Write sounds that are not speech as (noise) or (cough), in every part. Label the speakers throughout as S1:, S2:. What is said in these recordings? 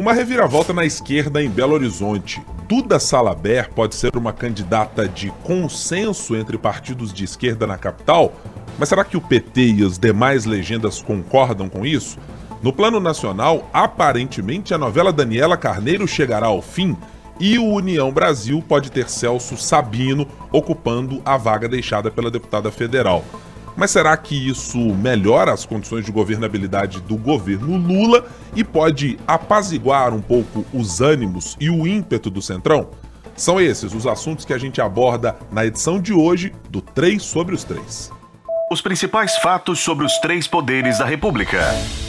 S1: Uma reviravolta na esquerda em Belo Horizonte. Duda Salaber pode ser uma candidata de consenso entre partidos de esquerda na capital? Mas será que o PT e as demais legendas concordam com isso? No plano nacional, aparentemente a novela Daniela Carneiro chegará ao fim e o União Brasil pode ter Celso Sabino ocupando a vaga deixada pela deputada federal. Mas será que isso melhora as condições de governabilidade do governo Lula e pode apaziguar um pouco os ânimos e o ímpeto do Centrão? São esses os assuntos que a gente aborda na edição de hoje do 3 sobre os 3.
S2: Os principais fatos sobre os três poderes da República.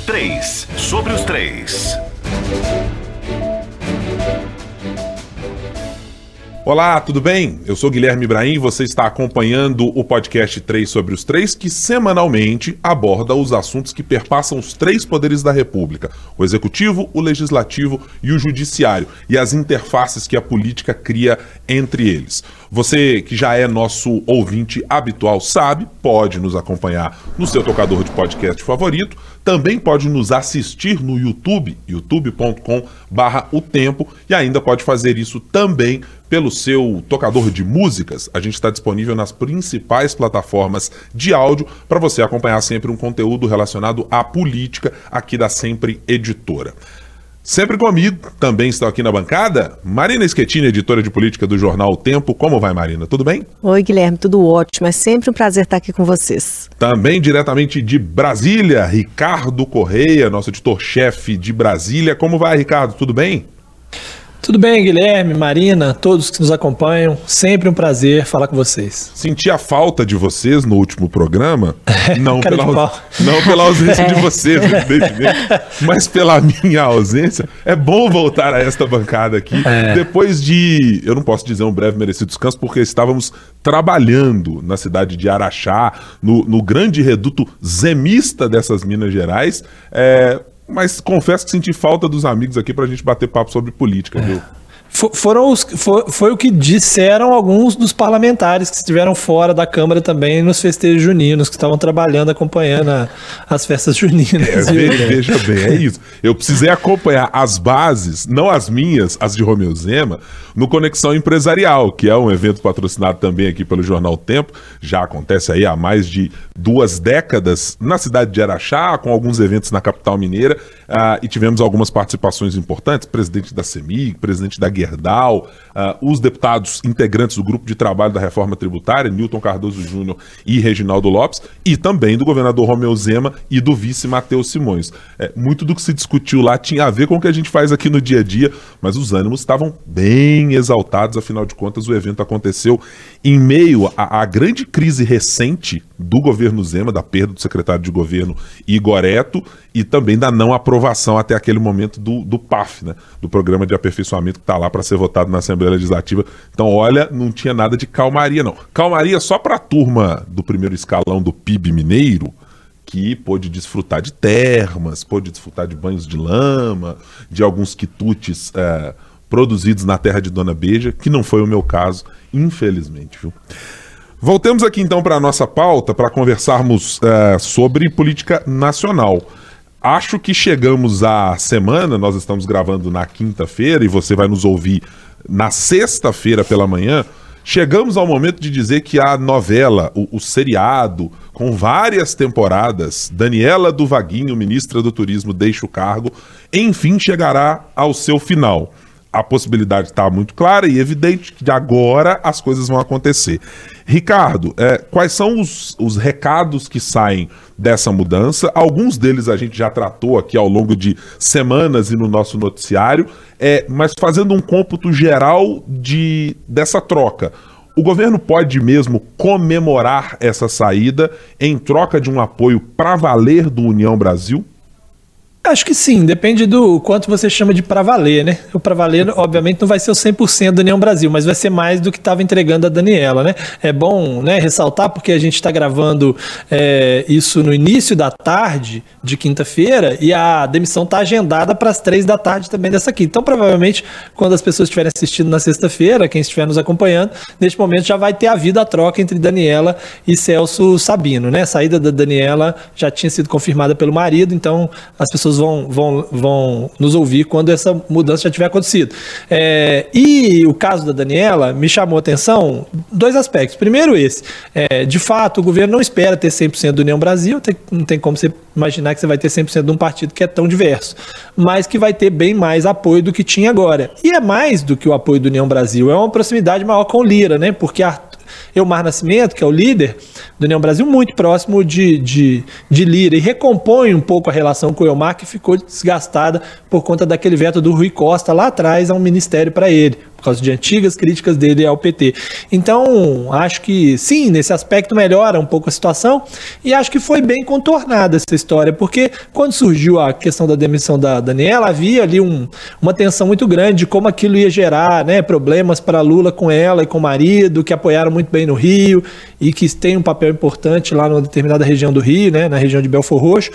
S2: 3 sobre os 3.
S1: Olá, tudo bem? Eu sou Guilherme Ibrahim e você está acompanhando o podcast 3 sobre os 3, que semanalmente aborda os assuntos que perpassam os três poderes da República: o executivo, o legislativo e o judiciário, e as interfaces que a política cria entre eles. Você que já é nosso ouvinte habitual sabe, pode nos acompanhar no seu tocador de podcast favorito, também pode nos assistir no YouTube, youtube.com/barra o tempo, e ainda pode fazer isso também pelo seu tocador de músicas. A gente está disponível nas principais plataformas de áudio para você acompanhar sempre um conteúdo relacionado à política aqui da Sempre Editora. Sempre comigo, também estão aqui na bancada, Marina Schettini, editora de política do jornal O Tempo. Como vai, Marina? Tudo bem?
S3: Oi, Guilherme, tudo ótimo. É sempre um prazer estar aqui com vocês.
S1: Também diretamente de Brasília, Ricardo Correia, nosso editor-chefe de Brasília. Como vai, Ricardo? Tudo bem?
S4: Tudo bem, Guilherme, Marina, todos que nos acompanham, sempre um prazer falar com vocês.
S1: Senti a falta de vocês no último programa, (laughs) não, pela, não pela ausência é. de vocês, evidentemente, mas pela minha ausência. É bom voltar a esta bancada aqui, é. depois de, eu não posso dizer um breve merecido descanso, porque estávamos trabalhando na cidade de Araxá, no, no grande reduto zemista dessas Minas Gerais, é, mas confesso que senti falta dos amigos aqui pra gente bater papo sobre política, é.
S4: Foram os, foi, foi, o que disseram alguns dos parlamentares que estiveram fora da Câmara também nos festejos juninos, que estavam trabalhando, acompanhando a, as festas juninas. É,
S1: veja, veja bem, é isso. Eu precisei acompanhar as bases, não as minhas, as de Romeu Zema, no Conexão Empresarial, que é um evento patrocinado também aqui pelo Jornal Tempo. Já acontece aí há mais de duas décadas na cidade de Araxá, com alguns eventos na capital mineira, uh, e tivemos algumas participações importantes, presidente da CEMIG, presidente da Gerdau, uh, os deputados integrantes do grupo de trabalho da reforma tributária, Newton Cardoso Júnior e Reginaldo Lopes, e também do governador Romeu Zema e do vice Matheus Simões. É, muito do que se discutiu lá tinha a ver com o que a gente faz aqui no dia a dia, mas os ânimos estavam bem exaltados, afinal de contas o evento aconteceu em meio à, à grande crise recente do governo Zema, da perda do secretário de governo Igor Eto, e também da não aprovação até aquele momento do, do PAF, né, do Programa de Aperfeiçoamento que está lá para ser votado na Assembleia Legislativa. Então, olha, não tinha nada de calmaria, não. Calmaria só para a turma do primeiro escalão do PIB mineiro, que pôde desfrutar de termas, pôde desfrutar de banhos de lama, de alguns quitutes é, produzidos na terra de Dona Beija, que não foi o meu caso, infelizmente, viu? Voltemos aqui então para a nossa pauta para conversarmos é, sobre política nacional. Acho que chegamos à semana, nós estamos gravando na quinta-feira e você vai nos ouvir na sexta-feira pela manhã. Chegamos ao momento de dizer que a novela, o, o, seriado, com várias temporadas, Daniela do Vaguinho, ministra do Turismo, deixa o cargo, enfim chegará ao seu final a possibilidade está muito clara e evidente que agora as coisas vão acontecer. Ricardo, é, quais são os, os recados que saem dessa mudança? Alguns deles a gente já tratou aqui ao longo de semanas e no nosso noticiário, é, mas fazendo um cômputo geral de, dessa troca. O governo pode mesmo comemorar essa saída em troca de um apoio para valer do União Brasil?
S4: Acho que sim, depende do quanto você chama de para valer, né? O para valer, obviamente, não vai ser o 100% do União Brasil, mas vai ser mais do que estava entregando a Daniela, né? É bom né, ressaltar, porque a gente está gravando é, isso no início da tarde de quinta-feira e a demissão está agendada para as três da tarde também dessa aqui. Então, provavelmente, quando as pessoas estiverem assistindo na sexta-feira, quem estiver nos acompanhando, neste momento já vai ter havido a troca entre Daniela e Celso Sabino, né? A saída da Daniela já tinha sido confirmada pelo marido, então as pessoas pessoas vão, vão, vão nos ouvir quando essa mudança já tiver acontecido. É, e o caso da Daniela me chamou a atenção dois aspectos. Primeiro, esse: é, de fato, o governo não espera ter 100% do União Brasil, tem, não tem como você imaginar que você vai ter 100% de um partido que é tão diverso, mas que vai ter bem mais apoio do que tinha agora. E é mais do que o apoio do União Brasil, é uma proximidade maior com Lira, né? Porque a Elmar Nascimento, que é o líder do União Brasil, muito próximo de, de, de Lira, e recompõe um pouco a relação com o Elmar, que ficou desgastada por conta daquele veto do Rui Costa lá atrás a um ministério para ele por causa de antigas críticas dele ao PT. Então, acho que sim, nesse aspecto melhora um pouco a situação e acho que foi bem contornada essa história, porque quando surgiu a questão da demissão da Daniela, havia ali um, uma tensão muito grande de como aquilo ia gerar né, problemas para Lula com ela e com o marido, que apoiaram muito bem no Rio e que tem um papel importante lá numa determinada região do Rio, né, na região de Belfor Roxo.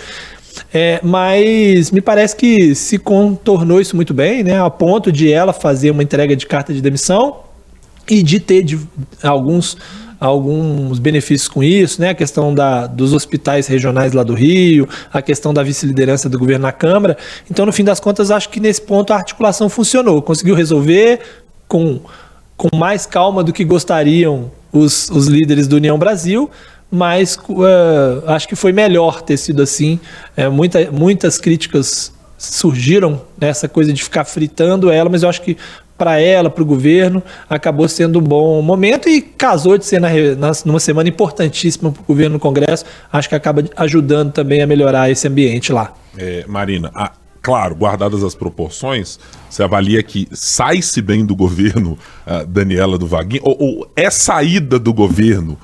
S4: É, mas me parece que se contornou isso muito bem, né? A ponto de ela fazer uma entrega de carta de demissão e de ter de, alguns alguns benefícios com isso, né? A questão da, dos hospitais regionais lá do Rio, a questão da vice-liderança do governo na Câmara. Então, no fim das contas, acho que nesse ponto a articulação funcionou, conseguiu resolver com, com mais calma do que gostariam os, os líderes do União Brasil, mas uh, acho que foi melhor ter sido assim. É, muita, muitas críticas surgiram nessa coisa de ficar fritando ela, mas eu acho que para ela, para o governo, acabou sendo um bom momento e casou de ser na, na, numa semana importantíssima para o governo no Congresso. Acho que acaba ajudando também a melhorar esse ambiente lá.
S1: É, Marina, a, claro, guardadas as proporções, você avalia que sai-se bem do governo Daniela do Vaguinho, ou, ou é saída do governo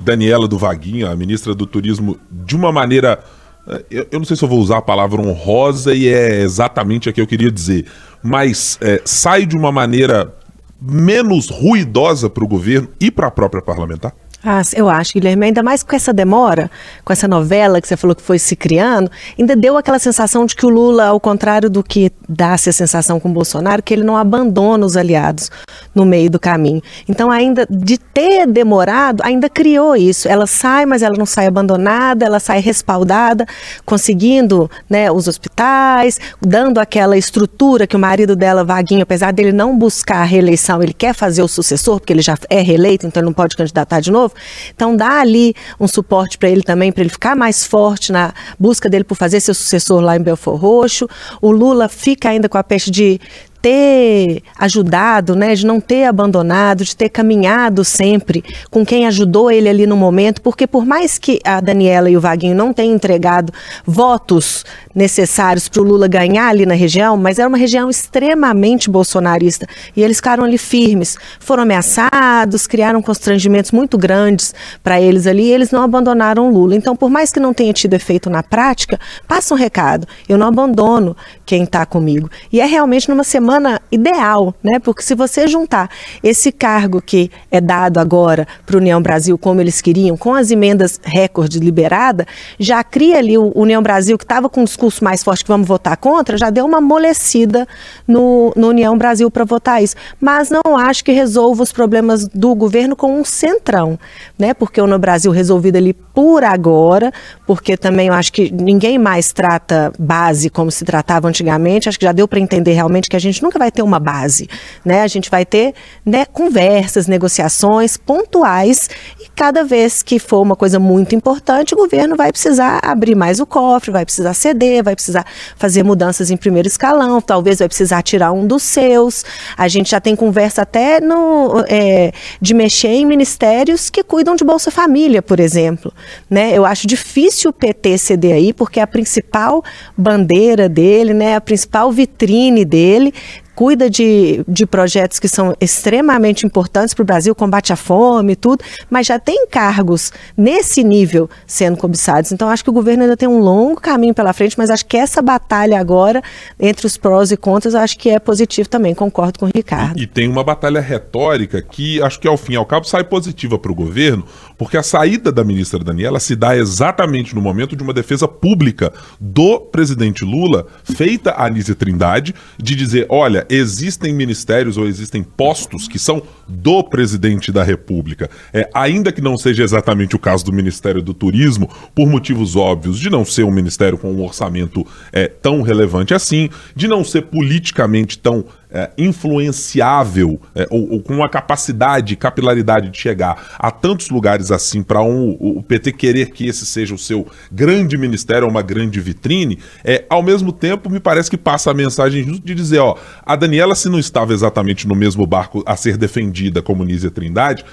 S1: Daniela do Vaguinho, a ministra do Turismo, de uma maneira. Eh, eu, eu, não sei se eu vou usar a palavra honrosa e é exatamente a que eu queria dizer, mas é, sai de uma maneira menos ruidosa para o governo e para a própria parlamentar?
S3: Ah, eu acho, Guilherme, ainda mais com essa demora, com essa novela que você falou que foi se criando, ainda deu aquela sensação de que o Lula, ao contrário do que dá-se a sensação com o Bolsonaro, que ele não abandona os aliados no meio do caminho. Então, ainda de ter demorado, ainda criou isso. Ela sai, mas ela não sai abandonada, ela sai respaldada, conseguindo né, os hospitais, dando aquela estrutura que o marido dela, Vaguinho, apesar dele não buscar a reeleição, ele quer fazer o sucessor, porque ele já é reeleito, então ele não pode candidatar de novo novo. Então dá ali um suporte para ele também, para ele ficar mais forte na busca dele por fazer seu sucessor lá em Belfort Roxo. O Lula fica ainda com a peste de ter ajudado, né, de não ter abandonado, de ter caminhado sempre com quem ajudou ele ali no momento, porque por mais que a Daniela e o Vaguinho não tenham entregado votos necessários para o Lula ganhar ali na região, mas era uma região extremamente bolsonarista e eles ficaram ali firmes, foram ameaçados, criaram constrangimentos muito grandes para eles ali e eles não abandonaram o Lula. Então, por mais que não tenha tido efeito na prática, passa um recado, eu não abandono quem está comigo. E é realmente numa semana ideal, né? Porque se você juntar esse cargo que é dado agora para o União Brasil, como eles queriam, com as emendas recorde liberada, já cria ali o União Brasil, que estava com um discurso mais forte que vamos votar contra, já deu uma amolecida no, no União Brasil para votar isso. Mas não acho que resolva os problemas do governo com um centrão, né? Porque o União Brasil resolvido ali por agora, porque também eu acho que ninguém mais trata base como se tratava antigamente, acho que já deu para entender realmente que a gente gente nunca vai ter uma base, né? A gente vai ter né, conversas, negociações pontuais e cada vez que for uma coisa muito importante, o governo vai precisar abrir mais o cofre, vai precisar ceder, vai precisar fazer mudanças em primeiro escalão, talvez vai precisar tirar um dos seus. A gente já tem conversa até no, é, de mexer em ministérios que cuidam de Bolsa Família, por exemplo. Né? Eu acho difícil o PT ceder aí, porque a principal bandeira dele, né, a principal vitrine dele cuida de, de projetos que são extremamente importantes para o Brasil, combate à fome e tudo, mas já tem cargos nesse nível sendo cobiçados. Então, acho que o governo ainda tem um longo caminho pela frente, mas acho que essa batalha agora, entre os prós e contras, acho que é positivo também, concordo com o Ricardo.
S1: E, e tem uma batalha retórica que acho que ao fim e ao cabo sai positiva para o governo, porque a saída da ministra Daniela se dá exatamente no momento de uma defesa pública do presidente Lula, feita a Anísia Trindade, de dizer: olha, existem ministérios ou existem postos que são do presidente da República. É, ainda que não seja exatamente o caso do Ministério do Turismo, por motivos óbvios, de não ser um ministério com um orçamento é, tão relevante assim, de não ser politicamente tão é, influenciável é, ou, ou, com uma capacidade, capilaridade de chegar a tantos lugares assim para um, o PT querer que esse seja o seu grande ministério, uma grande vitrine, é, ao mesmo tempo me parece que passa a mensagem justo de dizer, ó, a Daniela se não estava exatamente no mesmo barco a ser defendida como Nízia Trindade,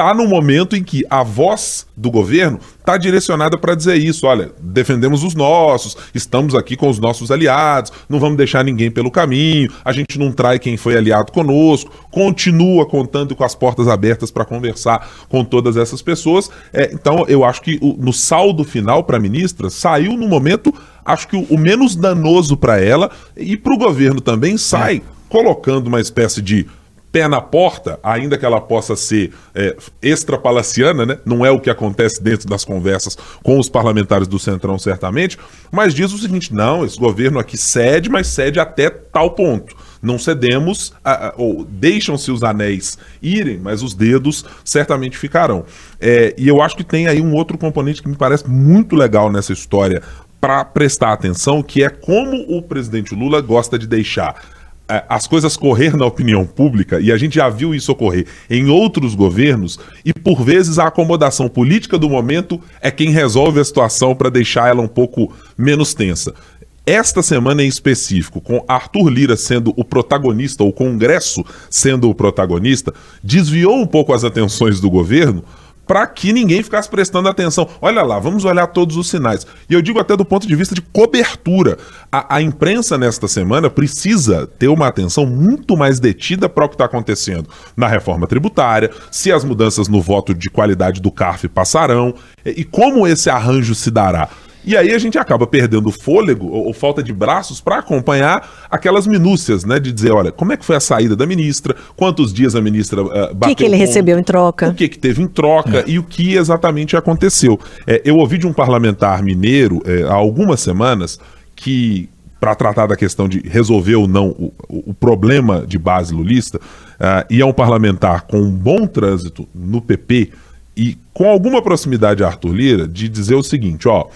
S1: está no momento em que a voz do governo está direcionada para dizer isso. Olha, defendemos os nossos, estamos aqui com os nossos aliados, não vamos deixar ninguém pelo caminho, a gente não trai quem foi aliado conosco, continua contando com as portas abertas para conversar com todas essas pessoas. É, então, eu acho que o, no saldo final para a ministra, saiu no momento, acho que o, o menos danoso para ela e para o governo também sai. É. Colocando uma espécie de pé na porta, ainda que ela possa ser é, extrapalaciana, né? não é o que acontece dentro das conversas com os parlamentares do Centrão, certamente, mas diz o seguinte: não, esse governo aqui cede, mas cede até tal ponto. Não cedemos, a, a, ou deixam-se os anéis irem, mas os dedos certamente ficarão. É, e eu acho que tem aí um outro componente que me parece muito legal nessa história para prestar atenção, que é como o presidente Lula gosta de deixar as coisas correr na opinião pública, e a gente já viu isso ocorrer em outros governos, e por vezes a acomodação política do momento é quem resolve a situação para deixar ela um pouco menos tensa. Esta semana em específico, com Arthur Lira sendo o protagonista, o Congresso sendo o protagonista, desviou um pouco as atenções do governo para que ninguém ficasse prestando atenção. Olha lá, vamos olhar todos os sinais. E eu digo até do ponto de vista de cobertura. A, a imprensa nesta semana precisa ter uma atenção muito mais detida para o que está acontecendo na reforma tributária, se as mudanças no voto de qualidade do CARF passarão e como esse arranjo se dará. E aí a gente acaba perdendo fôlego ou, ou falta de braços para acompanhar aquelas minúcias, né? De dizer, olha, como é que foi a saída da ministra, quantos dias a ministra uh, bateu.
S3: O que, que ele recebeu em troca?
S1: O que, que teve em troca é. e o que exatamente aconteceu. É, eu ouvi de um parlamentar mineiro é, há algumas semanas que para tratar da questão de resolver ou não o, o problema de base lulista, uh, e é um parlamentar com um bom trânsito no PP e com alguma proximidade a Arthur Lira, de dizer o seguinte, ó,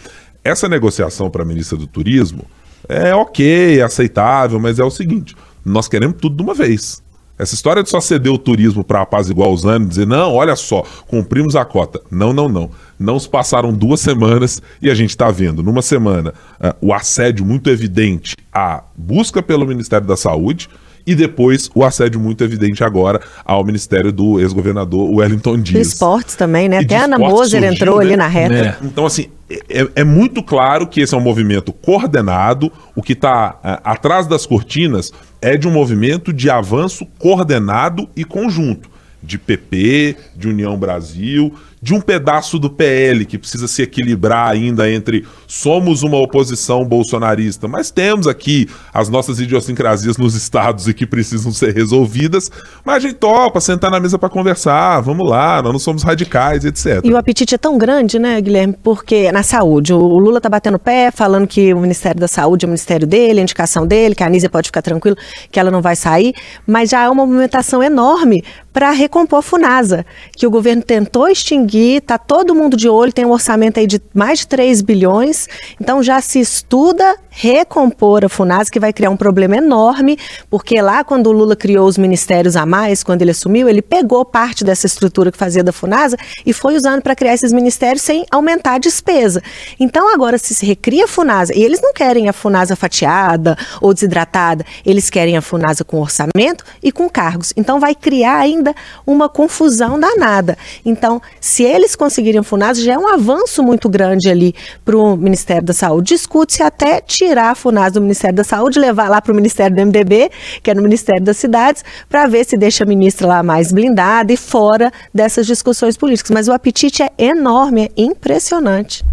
S1: essa negociação para a ministra do Turismo é ok, é aceitável, mas é o seguinte: nós queremos tudo de uma vez. Essa história de só ceder o turismo para apaziguar os anos, dizer, não, olha só, cumprimos a cota. Não, não, não. Não se passaram duas semanas e a gente está vendo, numa semana, uh, o assédio muito evidente à busca pelo Ministério da Saúde, e depois o assédio muito evidente agora ao ministério do ex-governador Wellington Dias.
S3: De esportes também, né? E Até a Ana Moser surgiu, entrou né? ali na reta. É.
S1: Então, assim, é, é, muito claro que esse é um movimento coordenado. O que está é, atrás das cortinas é de um movimento de avanço coordenado e conjunto. De PP, de União Brasil, de um pedaço do PL que precisa se equilibrar ainda entre somos uma oposição bolsonarista, mas temos aqui as nossas idiosincrasias nos estados e que precisam ser resolvidas, mas a gente topa sentar na mesa para conversar, vamos lá, nós não somos radicais, etc.
S3: E o apetite é tão grande, né, Guilherme, porque na saúde, o Lula tá batendo pé, falando que o Ministério da Saúde é o ministério dele, a indicação dele, que a Anísia pode ficar tranquilo, que ela não vai sair, mas já há uma movimentação enorme para recompor a FUNASA, que o governo tentou extinguir, está todo mundo de olho, tem um orçamento aí de mais de 3 bilhões, então já se estuda recompor a FUNASA, que vai criar um problema enorme, porque lá quando o Lula criou os ministérios a mais, quando ele assumiu, ele pegou parte dessa estrutura que fazia da FUNASA e foi usando para criar esses ministérios sem aumentar a despesa. Então agora se, se recria a FUNASA, e eles não querem a FUNASA fatiada ou desidratada, eles querem a FUNASA com orçamento e com cargos. Então vai criar ainda ainda uma confusão danada. Então, se eles conseguirem o FUNASA, já é um avanço muito grande ali para o Ministério da Saúde. Discute-se até tirar a FUNASA do Ministério da Saúde, levar lá para o Ministério do MDB, que é no Ministério das Cidades, para ver se deixa a ministra lá mais blindada e fora dessas discussões políticas. Mas o apetite é enorme, é impressionante.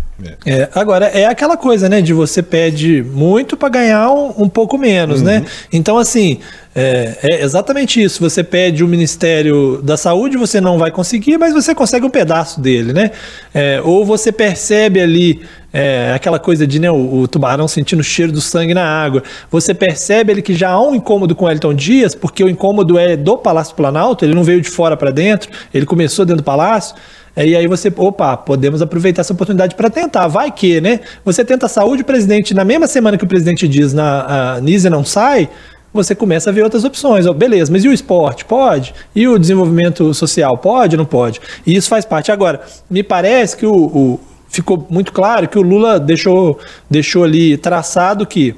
S4: É, agora, é aquela coisa, né? De você pede muito para ganhar um, um, pouco menos, né? uhum. né? Então, assim, é, é, exatamente isso. Você pede o Ministério da Saúde, você não vai conseguir, mas você consegue um pedaço dele, né? É, ou você percebe ali é, aquela coisa de né, o, o, tubarão sentindo o cheiro do sangue na água. Você percebe ele que já há um incômodo com o Elton Dias, porque o incômodo é do Palácio Planalto, ele não veio de fora para dentro, ele começou dentro do palácio. É, e aí você, opa, podemos aproveitar essa oportunidade para tentar. Vai que, né? Você tenta a saúde, o presidente, na mesma semana que o presidente diz na a Nise não sai, você começa a ver outras opções. Oh, beleza, mas e o esporte? Pode. E o desenvolvimento social? Pode ou não pode? E isso faz parte. Agora, me parece que o, o ficou muito claro que o Lula deixou, deixou ali traçado que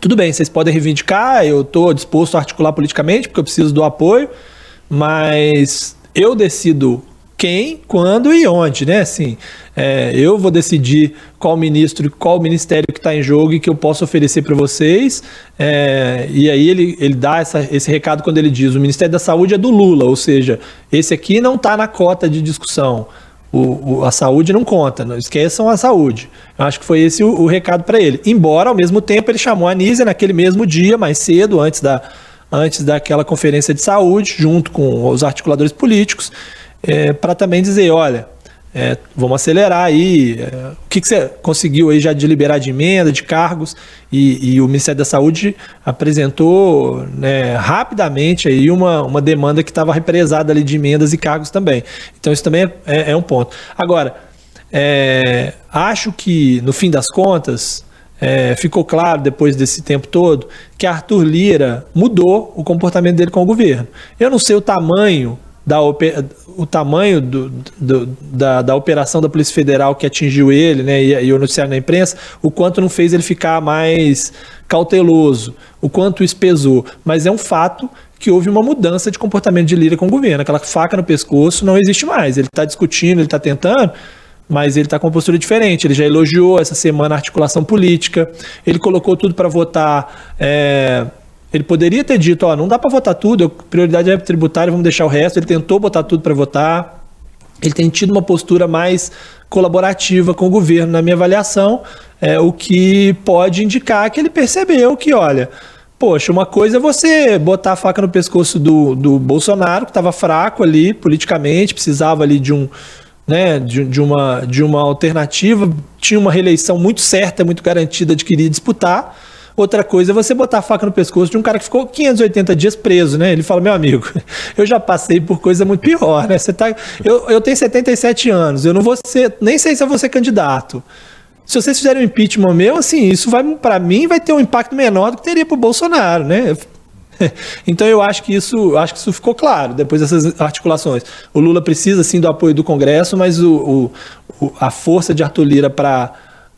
S4: tudo bem, vocês podem reivindicar, eu estou disposto a articular politicamente, porque eu preciso do apoio, mas eu decido quem, quando e onde, né? Assim, é, eu vou decidir qual ministro, qual ministério que está em jogo e que eu posso oferecer para vocês. É, e aí ele, ele dá essa, esse recado quando ele diz: o Ministério da Saúde é do Lula, ou seja, esse aqui não está na cota de discussão. O, o, a saúde não conta, não esqueçam a saúde. Eu acho que foi esse o, o recado para ele. Embora, ao mesmo tempo, ele chamou a Anísia naquele mesmo dia, mais cedo, antes, da, antes daquela conferência de saúde, junto com os articuladores políticos, é, para também dizer, olha, é, vamos acelerar aí. É, o que, que, você conseguiu aí já de liberar de emenda, de cargos? E, e o Ministério da Saúde apresentou né, rapidamente aí uma, uma demanda que estava represada ali de emendas e cargos também. Então isso também é, é, é um ponto. Agora, é, acho que no fim das contas é, ficou claro depois desse tempo todo que Arthur Lira mudou o comportamento dele com o governo. Eu não sei o tamanho da o tamanho do, do, da, da operação da Polícia Federal que atingiu ele, né, e, e o noticiário na imprensa, o quanto não fez ele ficar mais cauteloso, o quanto isso pesou. Mas é um fato que houve uma mudança de comportamento de Lira com o governo. Aquela faca no pescoço não existe mais. Ele está discutindo, ele está tentando, mas ele está com uma postura diferente. Ele já elogiou essa semana a articulação política, ele colocou tudo para votar. É, ele poderia ter dito, ó, não dá para votar tudo, prioridade é tributária, vamos deixar o resto. Ele tentou botar tudo para votar. Ele tem tido uma postura mais colaborativa com o governo, na minha avaliação, é, o que pode indicar que ele percebeu que, olha, poxa, uma coisa é você botar a faca no pescoço do, do Bolsonaro, que estava fraco ali politicamente, precisava ali de um. Né, de, de, uma, de uma alternativa, tinha uma reeleição muito certa, muito garantida de que iria disputar Outra coisa é você botar a faca no pescoço de um cara que ficou 580 dias preso, né? Ele fala, meu amigo, (laughs) eu já passei por coisa muito pior, né? Você tá, eu, eu tenho 77 anos, eu não vou ser, nem sei se eu vou ser candidato. Se vocês fizerem um impeachment meu, assim, isso vai, para mim, vai ter um impacto menor do que teria para o Bolsonaro, né? (laughs) Então eu acho que isso, acho que isso ficou claro depois dessas articulações. O Lula precisa sim do apoio do Congresso, mas o, o a força de Arthur Lira para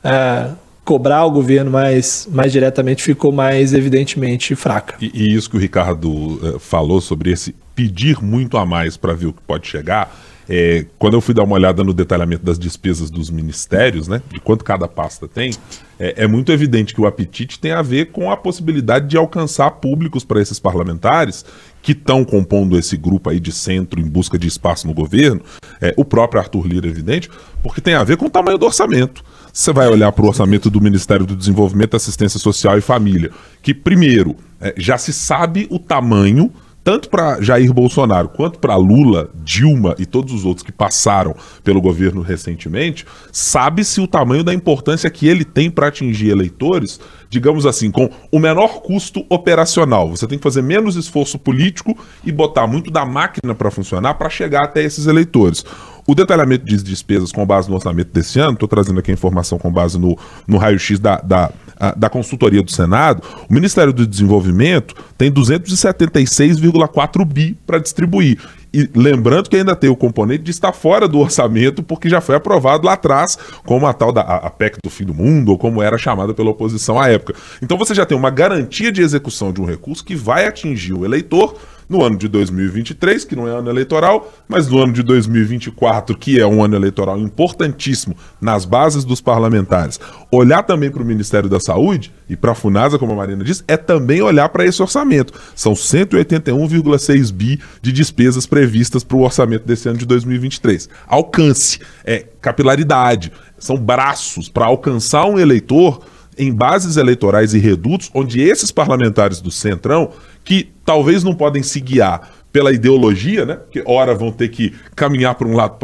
S4: é, cobrar o governo mais, mais diretamente ficou mais evidentemente fraca.
S1: E, e isso que o Ricardo uh, falou sobre esse pedir muito a mais para ver o que pode chegar, é, quando eu fui dar uma olhada no detalhamento das despesas dos ministérios, né, de quanto cada pasta tem, é, é muito evidente que o apetite tem a ver com a possibilidade de alcançar públicos para esses parlamentares que estão compondo esse grupo aí de centro em busca de espaço no governo, é, o próprio Arthur Lira, evidente, porque tem a ver com o tamanho do orçamento. Você vai olhar para o orçamento do Ministério do Desenvolvimento, Assistência Social e Família, que, primeiro, é, já se sabe o tamanho tanto para Jair Bolsonaro quanto para Lula, Dilma e todos os outros que passaram pelo governo recentemente, sabe-se o tamanho da importância que ele tem para atingir eleitores, digamos assim, com o menor custo operacional. Você tem que fazer menos esforço político e botar muito da máquina para funcionar para chegar até esses eleitores. O detalhamento de despesas com base no orçamento desse ano, estou trazendo aqui a informação com base no, no raio-x da, da, da consultoria do Senado, o Ministério do Desenvolvimento tem 276,4 bi para distribuir. E lembrando que ainda tem o componente de estar fora do orçamento, porque já foi aprovado lá atrás, como a tal da a PEC do fim do mundo, ou como era chamada pela oposição à época. Então você já tem uma garantia de execução de um recurso que vai atingir o eleitor no ano de 2023, que não é ano eleitoral, mas no ano de 2024, que é um ano eleitoral importantíssimo nas bases dos parlamentares, olhar também para o Ministério da Saúde e para a FUNASA, como a Marina disse, é também olhar para esse orçamento. São 181,6 bi de despesas previstas para o orçamento desse ano de 2023. Alcance, é capilaridade, são braços para alcançar um eleitor em bases eleitorais e redutos, onde esses parlamentares do Centrão que talvez não podem se guiar pela ideologia, né? Que ora vão ter que caminhar para um lado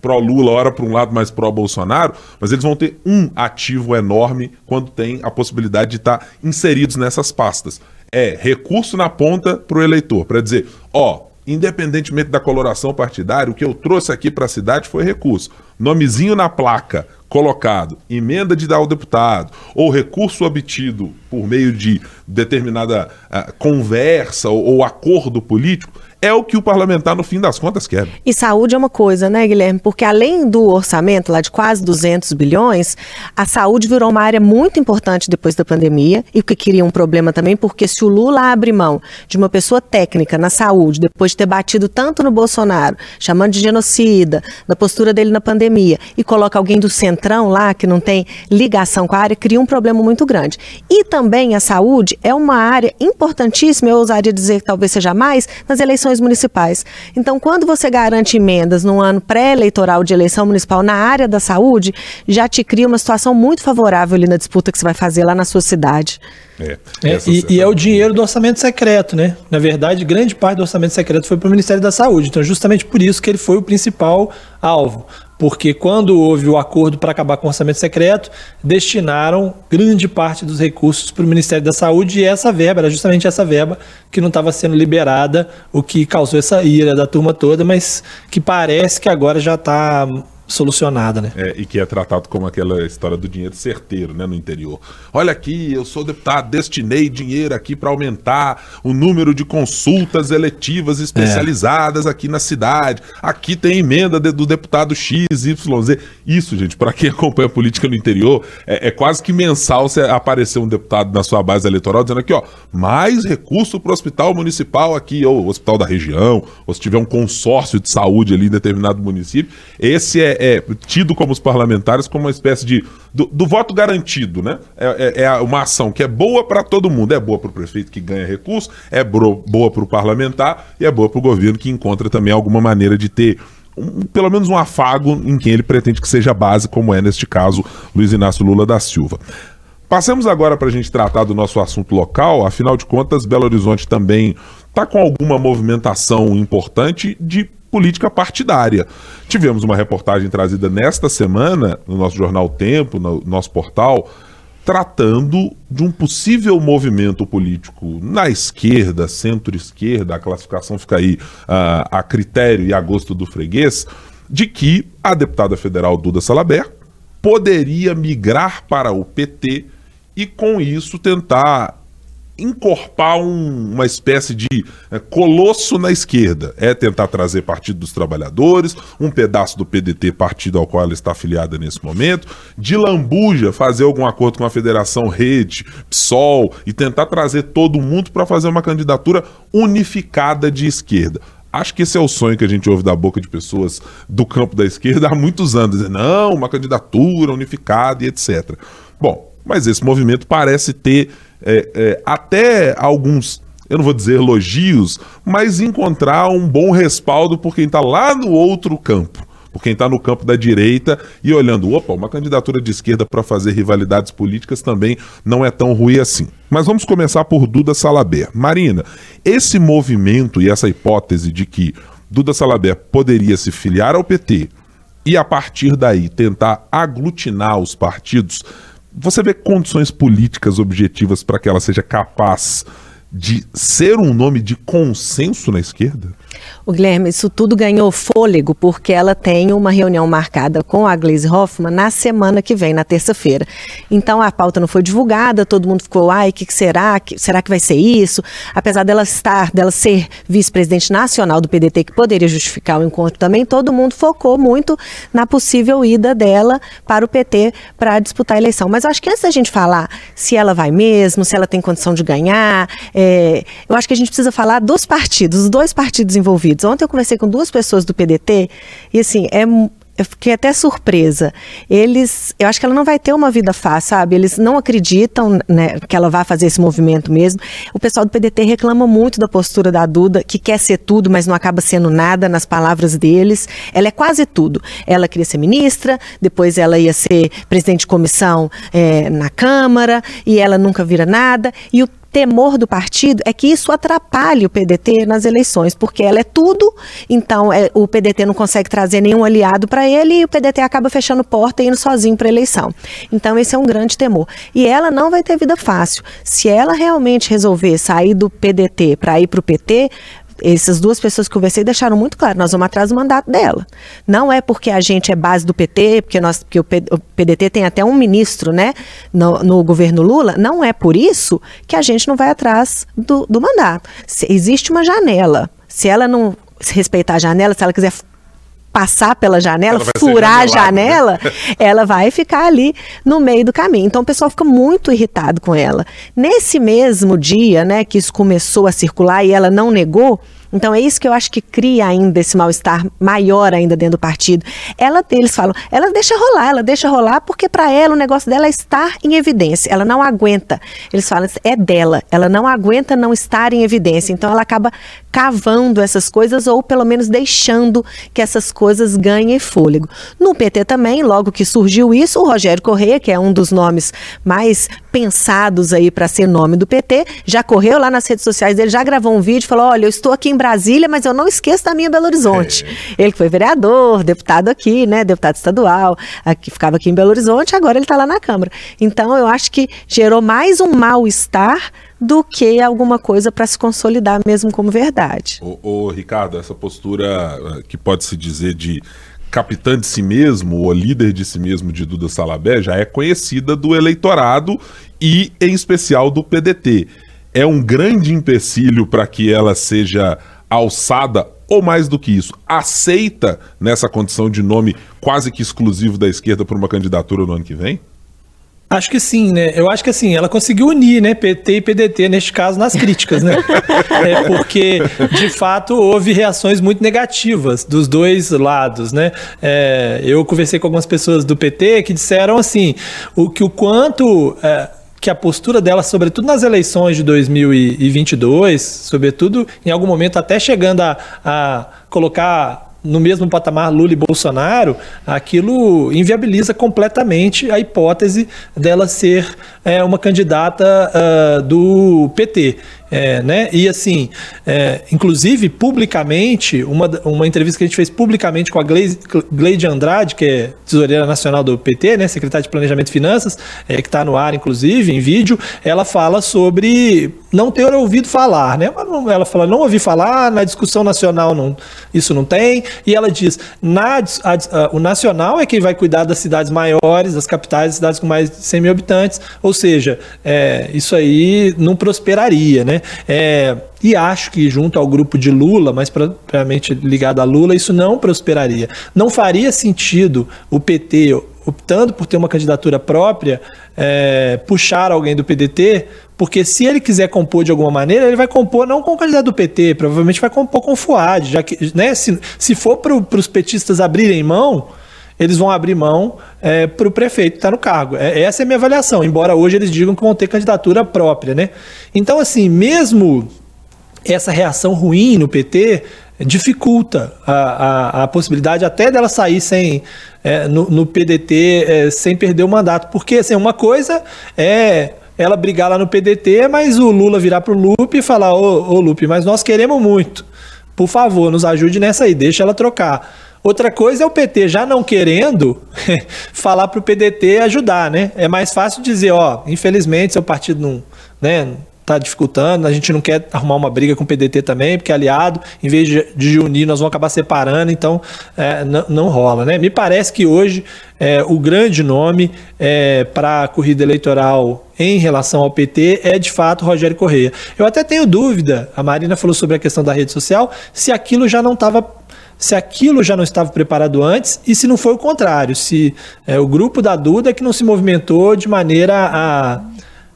S1: pró-Lula, ora para um lado mais pró-Bolsonaro, mas eles vão ter um ativo enorme quando tem a possibilidade de estar tá inseridos nessas pastas. É recurso na ponta para o eleitor, para dizer, ó, independentemente da coloração partidária, o que eu trouxe aqui para a cidade foi recurso. Nomezinho na placa, colocado emenda de dar ao deputado ou recurso obtido por meio de determinada uh, conversa ou, ou acordo político, é o que o parlamentar, no fim das contas, quer.
S3: E saúde é uma coisa, né, Guilherme? Porque além do orçamento lá de quase 200 bilhões, a saúde virou uma área muito importante depois da pandemia e que queria um problema também, porque se o Lula abre mão de uma pessoa técnica na saúde, depois de ter batido tanto no Bolsonaro, chamando de genocida, da postura dele na pandemia, e coloca alguém do centrão lá, que não tem ligação com a área, cria um problema muito grande. E também a saúde é uma área importantíssima, eu ousaria dizer que talvez seja mais, nas eleições eleições municipais. Então, quando você garante emendas num ano pré-eleitoral de eleição municipal na área da saúde, já te cria uma situação muito favorável ali na disputa que você vai fazer lá na sua cidade.
S4: É, é, e, e, é o dinheiro do orçamento secreto, né? Na verdade, grande parte do orçamento secreto foi para o Ministério da Saúde. Então, justamente por isso que ele foi o principal alvo. Porque quando houve o acordo para acabar com o orçamento secreto, destinaram grande parte dos recursos para o Ministério da Saúde e essa verba, era justamente essa verba que não estava sendo liberada, o que causou essa ira da turma toda, mas que parece que agora já está solucionada, né?
S1: É, e que é tratado como aquela história do dinheiro certeiro, né, no interior. Olha aqui, eu sou deputado, destinei dinheiro aqui para aumentar o número de consultas eletivas especializadas é. aqui na cidade. Aqui tem emenda de, do deputado XYZ. Isso, gente, para quem (laughs) acompanha a política no interior, é, é quase que mensal se aparecer um deputado na sua base eleitoral dizendo aqui, ó, mais recurso para o hospital municipal aqui, ou hospital da região, ou se tiver um consórcio de saúde ali em determinado município. Esse é, é tido como os parlamentares como uma espécie de do, do voto garantido, né? É, é, é, uma ação que é boa para todo mundo. É boa para o prefeito que ganha recurso, é bro, boa para o parlamentar e é boa para o governo que encontra também alguma maneira de ter um, pelo menos um afago em quem ele pretende que seja base, como é neste caso Luiz Inácio Lula da Silva. Passemos agora para a gente tratar do nosso assunto local. Afinal de contas, Belo Horizonte também está com alguma movimentação importante de política partidária. Tivemos uma reportagem trazida nesta semana no nosso jornal Tempo, no nosso portal, tratando de um possível movimento político na esquerda, centro-esquerda, a classificação fica aí uh, a critério e a gosto do freguês, de que a deputada federal Duda Salaber poderia migrar para o PT e com isso tentar encorpar um, uma espécie de é, colosso na esquerda. É tentar trazer Partido dos Trabalhadores, um pedaço do PDT, partido ao qual ela está afiliada nesse momento, de lambuja, fazer algum acordo com a Federação Rede, PSOL, e tentar trazer todo mundo para fazer uma candidatura unificada de esquerda. Acho que esse é o sonho que a gente ouve da boca de pessoas do campo da esquerda há muitos anos. Dizer, não, uma candidatura unificada e etc. Bom, mas esse movimento parece ter é, é, até alguns, eu não vou dizer elogios, mas encontrar um bom respaldo por quem está lá no outro campo. Por quem está no campo da direita e olhando, opa, uma candidatura de esquerda para fazer rivalidades políticas também não é tão ruim assim. Mas vamos começar por Duda Salaber. Marina, esse movimento e essa hipótese de que Duda Salaber poderia se filiar ao PT e a partir daí tentar aglutinar os partidos você vê condições políticas objetivas para que ela seja capaz de ser um nome de consenso na esquerda?
S3: O Guilherme, isso tudo ganhou fôlego porque ela tem uma reunião marcada com a Glaze Hoffman na semana que vem, na terça-feira. Então a pauta não foi divulgada, todo mundo ficou, ai, o que, que, será? Que, será que vai ser isso? Apesar dela estar, dela ser vice-presidente nacional do PDT, que poderia justificar o encontro também, todo mundo focou muito na possível ida dela para o PT para disputar a eleição. Mas eu acho que antes da gente falar se ela vai mesmo, se ela tem condição de ganhar, é, eu acho que a gente precisa falar dos partidos, os dois partidos envolvidos. Ontem eu conversei com duas pessoas do PDT e assim, é eu fiquei até surpresa. Eles, eu acho que ela não vai ter uma vida fácil, sabe? Eles não acreditam né, que ela vai fazer esse movimento mesmo. O pessoal do PDT reclama muito da postura da Duda, que quer ser tudo, mas não acaba sendo nada nas palavras deles. Ela é quase tudo. Ela queria ser ministra, depois ela ia ser presidente de comissão é, na Câmara, e ela nunca vira nada. E o temor do partido é que isso atrapalhe o PDT nas eleições, porque ela é tudo, então é, o PDT não consegue trazer nenhum aliado para ele e o PDT acaba fechando porta e indo sozinho para a eleição. Então esse é um grande temor. E ela não vai ter vida fácil. Se ela realmente resolver sair do PDT para ir para o PT, essas duas pessoas que conversei deixaram muito claro, nós vamos atrás do mandato dela. Não é porque a gente é base do PT, porque, nós, porque o PDT tem até um ministro né, no, no governo Lula, não é por isso que a gente não vai atrás do, do mandato. Se, existe uma janela. Se ela não respeitar a janela, se ela quiser passar pela janela, furar a né? janela, né? (laughs) ela vai ficar ali no meio do caminho. Então o pessoal fica muito irritado com ela. Nesse mesmo dia, né, que isso começou a circular e ela não negou, então é isso que eu acho que cria ainda esse mal-estar maior ainda dentro do partido. Ela, eles falam, ela deixa rolar, ela deixa rolar porque para ela o negócio dela é estar em evidência. Ela não aguenta. Eles falam, é dela. Ela não aguenta não estar em evidência. Então ela acaba cavando essas coisas ou pelo menos deixando que essas coisas ganhem fôlego. No PT também, logo que surgiu isso, o Rogério Correia, que é um dos nomes mais pensados aí para ser nome do PT, já correu lá nas redes sociais dele, já gravou um vídeo, falou: "Olha, eu estou aqui em Brasília, mas eu não esqueço da minha Belo Horizonte". É. Ele que foi vereador, deputado aqui, né, deputado estadual, aqui ficava aqui em Belo Horizonte, agora ele está lá na Câmara. Então eu acho que gerou mais um mal-estar do que alguma coisa para se consolidar mesmo como verdade.
S1: Ô, ô, Ricardo, essa postura eh, que pode se dizer de capitã de si mesmo ou líder de si mesmo de Duda Salabé já é conhecida do eleitorado e em especial do PDT. É um grande empecilho para que ela seja alçada ou mais do que isso, aceita nessa condição de nome quase que exclusivo da esquerda para uma candidatura no ano que vem?
S4: Acho que sim, né? Eu acho que assim, ela conseguiu unir, né, PT e PDT, neste caso, nas críticas, né? (laughs) é porque, de fato, houve reações muito negativas dos dois lados, né? É, eu conversei com algumas pessoas do PT que disseram assim, o que o quanto. É, que a postura dela, sobretudo nas eleições de 2022, sobretudo em algum momento até chegando a, a colocar no mesmo patamar Lula e Bolsonaro, aquilo inviabiliza completamente a hipótese dela ser é, uma candidata uh, do PT. É, né? E assim, é, inclusive publicamente, uma, uma entrevista que a gente fez publicamente com a Gleide Andrade, que é tesoureira nacional do PT, né? secretária de Planejamento e Finanças, é, que está no ar, inclusive, em vídeo, ela fala sobre não ter ouvido falar. Né? Ela fala, não ouvi falar, na discussão nacional não, isso não tem, e ela diz, na, a, a, o nacional é quem vai cuidar das cidades maiores, das capitais, das cidades com mais de 100 mil habitantes, ou seja, é, isso aí não prosperaria, né? É, e acho que junto ao grupo de Lula, mais propriamente ligado a Lula, isso não prosperaria. Não faria sentido o PT, optando por ter uma candidatura própria, é, puxar alguém do PDT, porque se ele quiser compor de alguma maneira, ele vai compor não com o candidato do PT, provavelmente vai compor com o FUAD, já que, né, se, se for para os petistas abrirem mão, eles vão abrir mão é, para o prefeito estar tá no cargo. É, essa é a minha avaliação, embora hoje eles digam que vão ter candidatura própria. Né? Então, assim, mesmo essa reação ruim no PT dificulta a, a, a possibilidade até dela sair sem é, no, no, PDT é, sem perder o mandato. Porque assim, uma coisa é ela brigar lá no PDT, mas o Lula virar para o Lupe e falar: Ô, ô Lupe, mas nós queremos muito. Por favor, nos ajude nessa aí, deixa ela trocar. Outra coisa é o PT já não querendo (laughs) falar para o PDT ajudar, né? É mais fácil dizer, ó, infelizmente seu partido não, né, tá dificultando, a gente não quer arrumar uma briga com o PDT também, porque aliado, em vez de, unir, nós vamos acabar separando, então é, não, não, rola, né? Me parece que hoje é, o grande nome é, para a corrida eleitoral em relação ao PT é de fato Rogério Correia. Eu até tenho dúvida, a Marina falou sobre a questão da rede social, se aquilo já não estava se aquilo já não estava preparado antes e se não foi o contrário, se é, o grupo da Duda que não se movimentou de maneira a,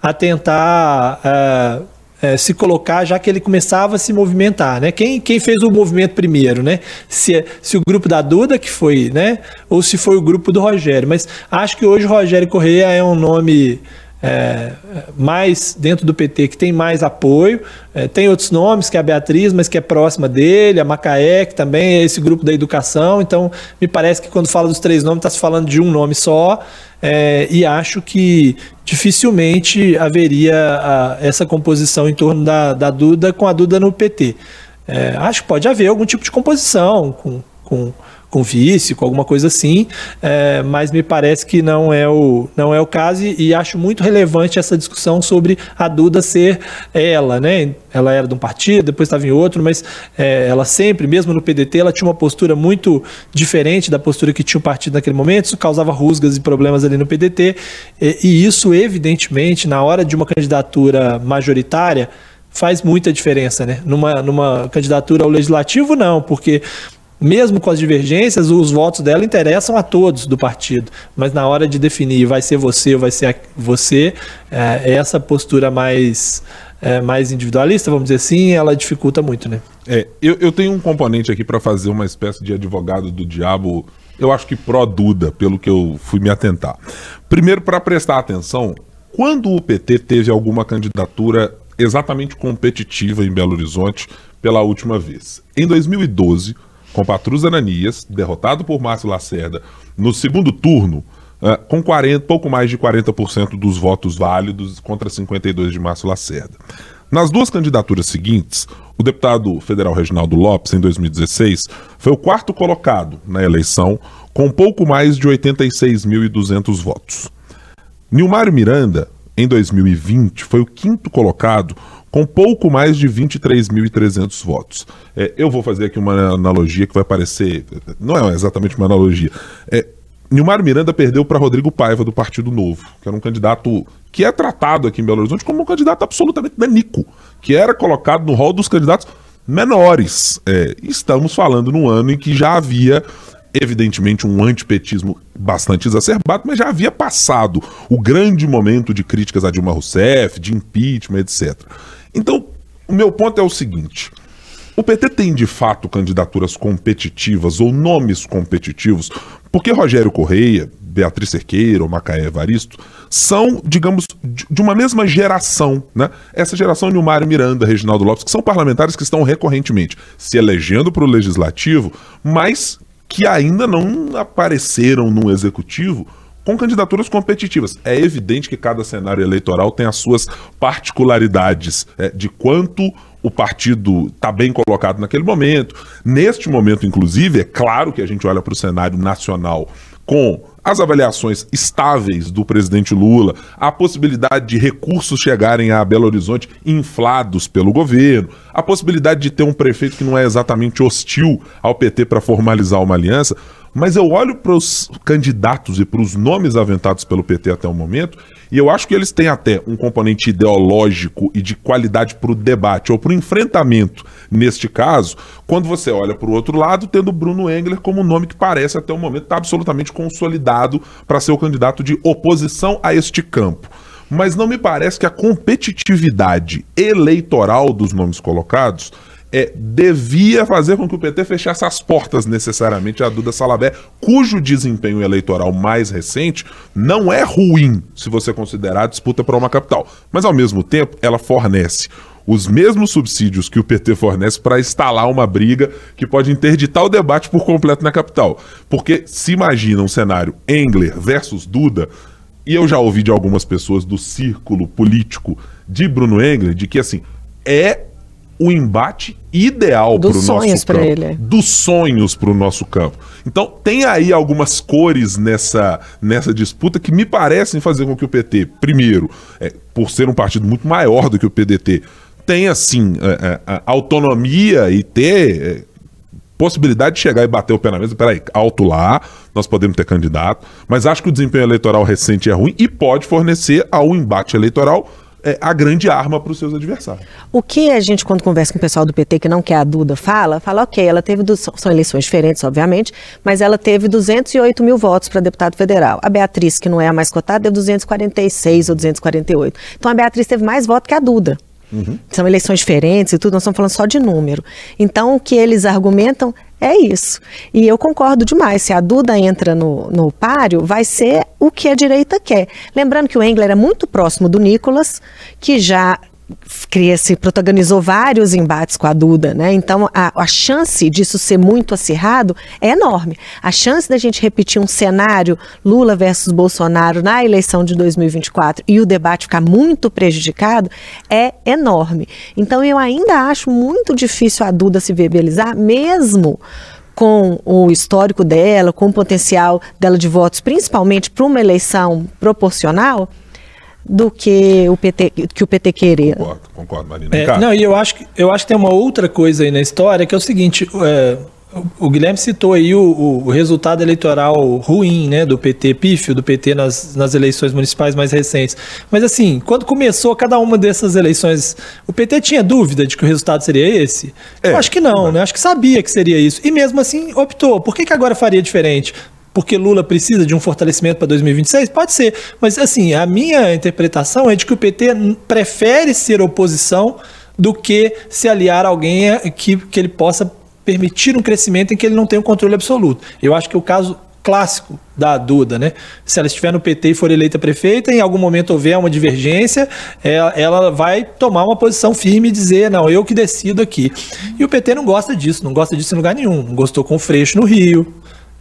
S4: a tentar é, é, se colocar, já que ele começava a se movimentar, né? Quem, quem fez o movimento primeiro, né? Se, se o grupo da Duda que foi, né? Ou se foi o grupo do Rogério. Mas acho que hoje o Rogério Correia é um nome é, mais dentro do PT que tem mais apoio. É, tem outros nomes, que é a Beatriz, mas que é próxima dele, a Macaé, que também é esse grupo da educação. Então, me parece que quando fala dos três nomes, está se falando de um nome só. É, e acho que dificilmente haveria a, essa composição em torno da, da Duda com a Duda no PT. É, acho que pode haver algum tipo de composição com, com com vício, com alguma coisa assim, é, mas me parece que não é o, não é o caso e, e, acho muito relevante essa discussão sobre a Duda ser ela, né? Ela era de um partido, depois estava em outro, mas é, ela sempre, mesmo no PDT, ela tinha uma postura muito diferente da postura que tinha o partido naquele momento, isso causava rusgas e problemas ali no PDT, e, e isso, evidentemente, na hora de uma candidatura majoritária, faz muita diferença, né? Numa, numa candidatura ao legislativo, não, porque mesmo com as divergências, os votos dela interessam a todos do partido. Mas na hora de definir vai ser você ou vai ser você, é, essa postura mais, é, mais individualista, vamos dizer assim, ela dificulta muito, né?
S1: É, eu, eu tenho um componente aqui para fazer uma espécie de advogado do diabo, eu acho que pró-Duda, pelo que eu fui me atentar. Primeiro, para prestar atenção, quando o PT teve alguma candidatura exatamente competitiva em Belo Horizonte pela última vez? Em 2012 com Patrus Ananias, derrotado por Márcio Lacerda no segundo turno, uh, com 40, pouco mais de 40% dos votos válidos contra 52% de Márcio Lacerda. Nas duas candidaturas seguintes, o deputado federal Reginaldo Lopes, em 2016, foi o quarto colocado na eleição, com pouco mais de 86.200 votos. Nilmário Miranda, em 2020, foi o quinto colocado, com pouco mais de 23.300 votos. É, eu vou fazer aqui uma analogia que vai parecer. Não é exatamente uma analogia. É, Nilmar Miranda perdeu para Rodrigo Paiva, do Partido Novo, que era um candidato que é tratado aqui em Belo Horizonte como um candidato absolutamente danico, que era colocado no rol dos candidatos menores. É, estamos falando num ano em que já havia evidentemente um antipetismo bastante exacerbado, mas já havia passado o grande momento de críticas a Dilma Rousseff, de impeachment, etc. Então, o meu ponto é o seguinte: o PT tem de fato candidaturas competitivas ou nomes competitivos, porque Rogério Correia, Beatriz Cerqueira Macaé Evaristo são, digamos, de uma mesma geração, né? Essa geração Nilmário Miranda, Reginaldo Lopes, que são parlamentares que estão recorrentemente se elegendo para o legislativo, mas que ainda não apareceram no executivo com candidaturas competitivas. É evidente que cada cenário eleitoral tem as suas particularidades é, de quanto o partido está bem colocado naquele momento. Neste momento, inclusive, é claro que a gente olha para o cenário nacional com as avaliações estáveis do presidente Lula, a possibilidade de recursos chegarem a Belo Horizonte inflados pelo governo, a possibilidade de ter um prefeito que não é exatamente hostil ao PT para formalizar uma aliança, mas eu olho para os candidatos e para os nomes aventados pelo PT até o momento e eu acho que eles têm até um componente ideológico e de qualidade para o debate ou para o enfrentamento, neste caso, quando você olha para o outro lado, tendo Bruno Engler como um nome que parece até o momento estar tá absolutamente consolidado para ser o candidato de oposição a este campo mas não me parece que a competitividade eleitoral dos nomes colocados é, devia fazer com que o PT fechasse as portas necessariamente a Duda Salabé, cujo desempenho eleitoral mais recente não é ruim se você considerar a disputa para uma capital. Mas, ao mesmo tempo, ela fornece os mesmos subsídios que o PT fornece para instalar uma briga que pode interditar o debate por completo na capital. Porque se imagina um cenário Engler versus Duda, e eu já ouvi de algumas pessoas do círculo político de Bruno Engler, de que assim, é o embate ideal para o nosso campo. Ele. Dos sonhos para o nosso campo. Então, tem aí algumas cores nessa, nessa disputa que me parecem fazer com que o PT, primeiro, é, por ser um partido muito maior do que o PDT, tenha, sim, é, é, autonomia e ter é, possibilidade de chegar e bater o pé na mesa. Peraí, alto lá, nós podemos ter candidato, mas acho que o desempenho eleitoral recente é ruim e pode fornecer ao embate eleitoral é, a grande arma para os seus adversários.
S3: O que a gente, quando conversa com o pessoal do PT, que não quer a Duda, fala, fala, ok, ela teve, do, são eleições diferentes, obviamente, mas ela teve 208 mil votos para deputado federal. A Beatriz, que não é a mais cotada, deu 246 ou 248. Então a Beatriz teve mais votos que a Duda. Uhum. São eleições diferentes e tudo, nós estamos falando só de número. Então, o que eles argumentam é isso. E eu concordo demais. Se a Duda entra no, no páreo, vai ser o que a direita quer. Lembrando que o Engler é muito próximo do Nicolas, que já se protagonizou vários embates com a Duda, né? Então a, a, chance disso ser muito acirrado é enorme. A chance da gente repetir um cenário Lula versus Bolsonaro na eleição de 2024 e o debate ficar muito prejudicado é enorme. Então eu ainda acho muito difícil a Duda se viabilizar, mesmo com o histórico dela, com o potencial dela de votos, principalmente para uma eleição proporcional do que o PT, que o PT queria.
S1: Concordo, concordo, Marina.
S4: É, não, e eu acho, que, eu acho que tem uma outra coisa aí na história, que é o seguinte, é, o Guilherme citou aí o, o, resultado eleitoral ruim, né, do PT, pífio do PT nas, nas eleições municipais mais recentes. Mas assim, quando começou cada uma dessas eleições, o PT tinha dúvida de que o resultado seria esse? É, eu acho que não, né? Acho que sabia que seria isso. E mesmo assim optou. Por que, que agora faria diferente? Porque Lula precisa de um fortalecimento para 2026? Pode ser. Mas, assim, a minha interpretação é de que o PT prefere ser oposição do que se aliar a alguém que, que ele possa permitir um crescimento em que ele não tem o um controle absoluto. Eu acho que o caso clássico da Duda, né? Se ela estiver no PT e for eleita prefeita, em algum momento houver uma divergência, ela, ela, vai tomar uma posição firme e dizer, não, eu que decido aqui. E o PT não gosta disso, não gosta disso em lugar nenhum. Não gostou com o Freixo no Rio,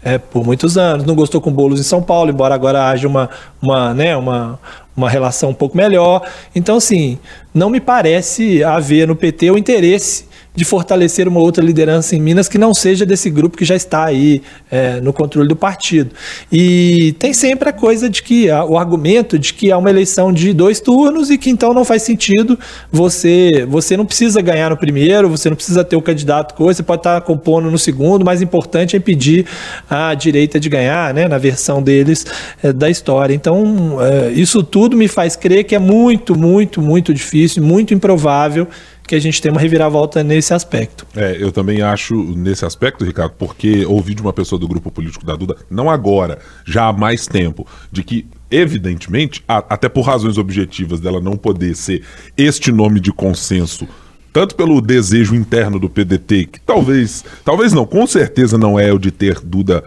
S4: é, por muitos anos. Não gostou com bolos em São Paulo, embora agora haja uma, uma, né, uma, uma relação um pouco melhor. Então, assim, não me parece haver no PT o interesse de fortalecer uma outra liderança em Minas que não seja desse grupo que já está aí é, no controle do partido. E tem sempre a coisa de que o argumento de que há uma eleição de dois turnos e que então não faz sentido você você não precisa ganhar no primeiro, você não precisa ter o candidato coisa, você pode estar compondo no segundo, mais importante é impedir a direita de ganhar, né, na versão deles é, da história. Então é, isso tudo me faz crer que é muito, muito, muito difícil, muito improvável que a gente tem uma reviravolta nesse aspecto.
S1: É, eu também acho nesse aspecto, Ricardo, porque ouvi de uma pessoa do grupo político da Duda, não agora, já há mais tempo, de que evidentemente, até por razões objetivas dela não poder ser este nome de consenso tanto pelo desejo interno do PDT, que talvez, talvez não, com certeza não é o de ter Duda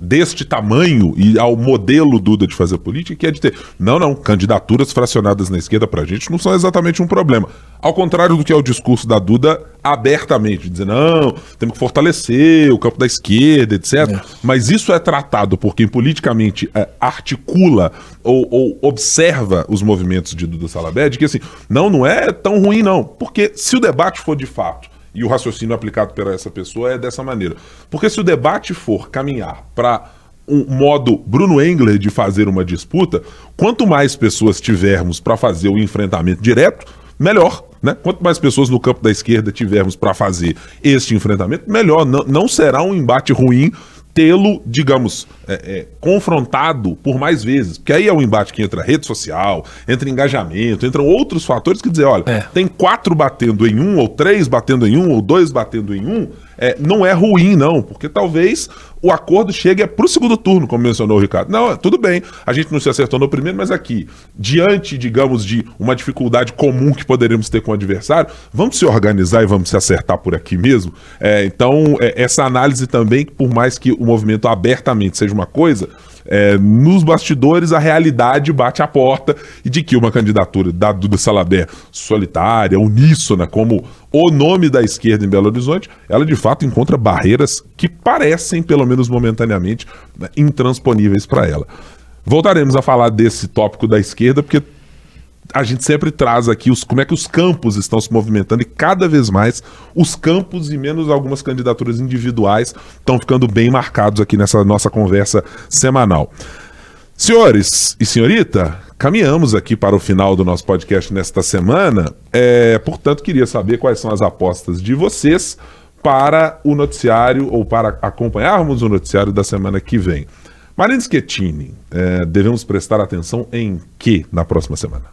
S1: deste tamanho e ao modelo Duda de fazer política, que é de ter. Não, não, candidaturas fracionadas na esquerda pra gente não são exatamente um problema. Ao contrário do que é o discurso da Duda abertamente, dizer, não, temos que fortalecer o campo da esquerda, etc. É. Mas isso é tratado por quem politicamente é, articula ou, ou, observa os movimentos de Duda Salabed, que assim, não, não é tão ruim, não. Porque se o debate for de fato e o raciocínio aplicado por essa pessoa é dessa maneira. Porque se o debate for caminhar para um modo Bruno Engler de fazer uma disputa, quanto mais pessoas tivermos para fazer o enfrentamento direto, melhor. Né? Quanto mais pessoas no campo da esquerda tivermos para fazer este enfrentamento, melhor. Não, não será um embate ruim tê-lo, digamos, é, é, confrontado por mais vezes. Porque aí é um embate que entra rede social, entra engajamento, entram outros fatores que dizer, olha, é. tem quatro batendo em um, ou três batendo em um, ou dois batendo em um, é, não é ruim, não, porque talvez o acordo chegue para o segundo turno, como mencionou o Ricardo. Não, tudo bem, a gente não se acertou no primeiro, mas aqui, diante, digamos, de uma dificuldade comum que poderíamos ter com o adversário, vamos se organizar e vamos se acertar por aqui mesmo. É, então, é, essa análise também, por mais que o movimento abertamente seja uma coisa, é, nos bastidores a realidade bate a porta e de que uma candidatura da Duda Salabé solitária, uníssona, como o nome da esquerda em Belo Horizonte, ela de fato encontra barreiras que parecem, pelo menos momentaneamente, né, intransponíveis para ela. Voltaremos a falar desse tópico da esquerda, porque a gente sempre traz aqui os, como é que os campos estão se movimentando e cada vez mais os campos e menos algumas candidaturas individuais estão ficando bem marcados aqui nessa nossa conversa semanal. Senhores e senhorita, caminhamos aqui para o final do nosso podcast nesta semana. É, portanto, queria saber quais são as apostas de vocês para o noticiário ou para acompanharmos o noticiário da semana que vem. Marina Schettini, é, devemos prestar atenção em que na próxima semana?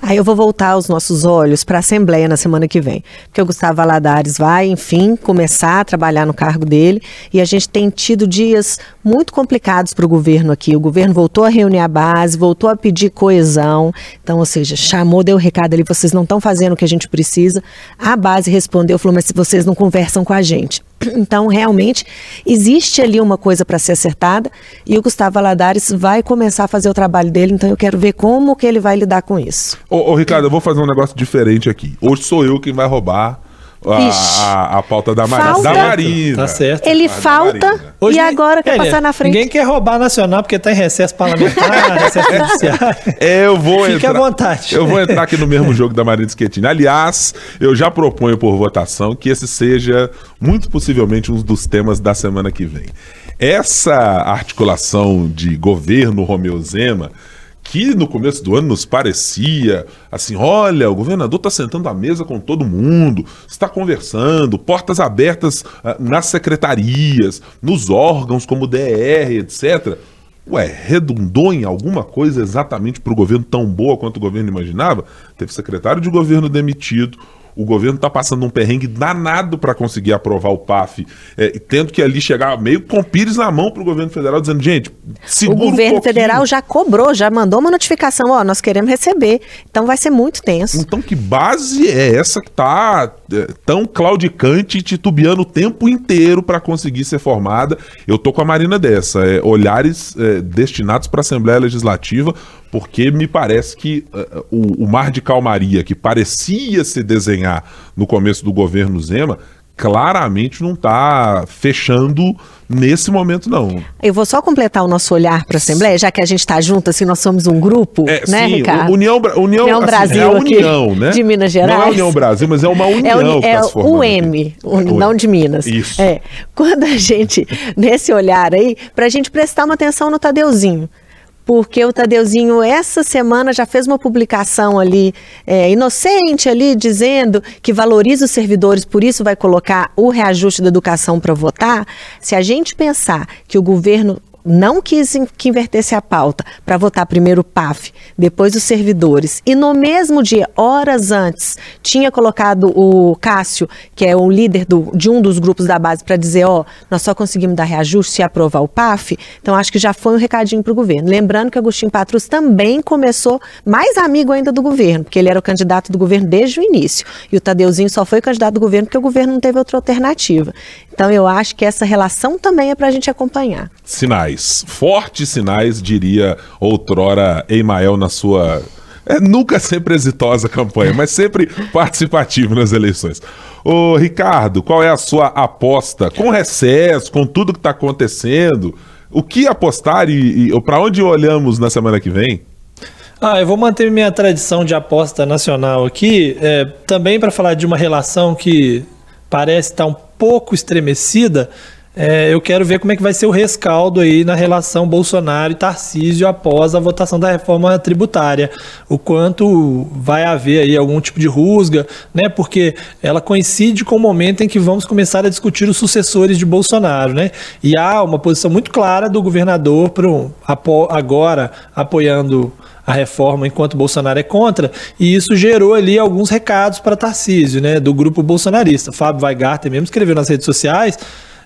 S3: Aí eu vou voltar os nossos olhos para a Assembleia na semana que vem, porque o Gustavo Valadares vai, enfim, começar a trabalhar no cargo dele e a gente tem tido dias muito complicados para o governo aqui. O governo voltou a reunir a base, voltou a pedir coesão, então, ou seja, chamou, deu o recado ali, vocês não estão fazendo o que a gente precisa. A base respondeu, falou, mas vocês não conversam com a gente. (clears throat) Então, realmente, existe ali uma coisa para ser acertada e o Gustavo Valadares vai começar a fazer o trabalho dele, então eu quero ver como que ele vai lidar com isso.
S1: Ô, ô Ricardo, eu vou fazer um negócio diferente aqui. Hoje sou eu quem vai roubar a, a, a pauta da, Mar... Da Marina.
S4: Tá certo.
S3: Ele falta
S1: Marina.
S3: e agora quer
S4: É,
S3: passar na frente.
S4: Ninguém quer roubar a nacional porque tá em recesso parlamentar, (laughs) recesso judiciário.
S1: É, eu vou
S4: Fique à
S1: entrar.
S4: vontade.
S1: Eu vou entrar aqui no mesmo jogo da Marina Schettini. Aliás, eu já proponho por votação que esse seja, muito possivelmente, um dos temas da semana que vem. Essa articulação de governo Romeu Zema, que no começo do ano nos parecia assim: olha, o governador está sentando à mesa com todo mundo, está conversando, portas abertas ah, nas secretarias, nos órgãos como DR, etc. Ué, redundou em alguma coisa exatamente para o governo tão boa quanto o governo imaginava? Teve secretário de governo demitido. O governo está passando um perrengue danado para conseguir aprovar o PAF, é, tendo que ali chegar meio com pires na mão para o governo federal, dizendo: gente,
S3: O
S1: segura um
S3: governo
S1: pouquinho."
S3: federal já cobrou, já mandou uma notificação, ó, nós queremos receber. Então vai ser muito tenso.
S1: Então, que base é essa que tá é, tão claudicante e titubeando o tempo inteiro para conseguir ser formada? Eu tô com a Marina dessa, é, olhares é, destinados para a Assembleia Legislativa, porque me parece que é, o, o mar de calmaria que parecia se desenhar no começo do governo Zema claramente não tá fechando nesse momento, não.
S3: Eu vou só completar o nosso olhar para a Assembleia, já que a gente está junto, assim, nós somos um grupo,
S1: É,
S3: né,
S1: sim,
S3: Ricardo?
S1: União, União,
S3: União
S1: assim,
S3: Brasil
S1: é a União, né?
S3: de Minas
S1: Não é a
S3: Gerais.
S1: União Brasil, mas é uma
S3: É,
S1: união que
S3: é
S1: tá se formando
S3: o
S1: aqui.
S3: M, o-
S1: É o
S3: não
S1: M.
S3: de Minas.
S1: Isso.
S3: É, quando a gente, (laughs) nesse olhar aí, para a gente prestar uma atenção no Tadeuzinho. Porque o Tadeuzinho, essa semana, já fez uma publicação ali, é, inocente ali, dizendo que valoriza os servidores, por isso vai colocar o reajuste da educação para votar. Se a gente pensar que o governo não quis que invertesse a pauta para votar primeiro o PAF, depois os servidores, e no mesmo dia, horas antes, tinha colocado o Cássio, que é o líder do- de um dos grupos da base, para dizer: ó, nós só conseguimos dar reajuste se aprovar o PAF. Então, acho que já foi um recadinho para o governo. Lembrando que Agostinho Patrus também começou mais amigo ainda do governo, porque ele era o candidato do governo desde o início. E o Tadeuzinho só foi candidato do governo porque o governo não teve outra alternativa. Então, eu acho que essa relação também é para a gente acompanhar.
S1: Sinais, fortes sinais, diria outrora Emael na sua. É, nunca sempre exitosa campanha, mas sempre participativo nas eleições. Ô, Ricardo, qual é a sua aposta? Com recesso, com tudo que está acontecendo, o que apostar e, e para onde olhamos na semana que vem?
S4: Ah, eu vou manter minha tradição de aposta nacional aqui, é, também para falar de uma relação que parece estar um pouco estremecida. É, eu quero ver como é que vai ser o rescaldo aí na relação Bolsonaro e Tarcísio após a votação da reforma tributária. O quanto vai haver aí algum tipo de rusga, né? Porque ela coincide com o momento em que vamos começar a discutir os sucessores de Bolsonaro, né? E há uma posição muito clara do governador pro, apo, agora apoiando a reforma enquanto Bolsonaro é contra, e isso gerou ali alguns recados para Tarcísio, né, do grupo bolsonarista. Fábio Weigarten mesmo escreveu nas redes sociais,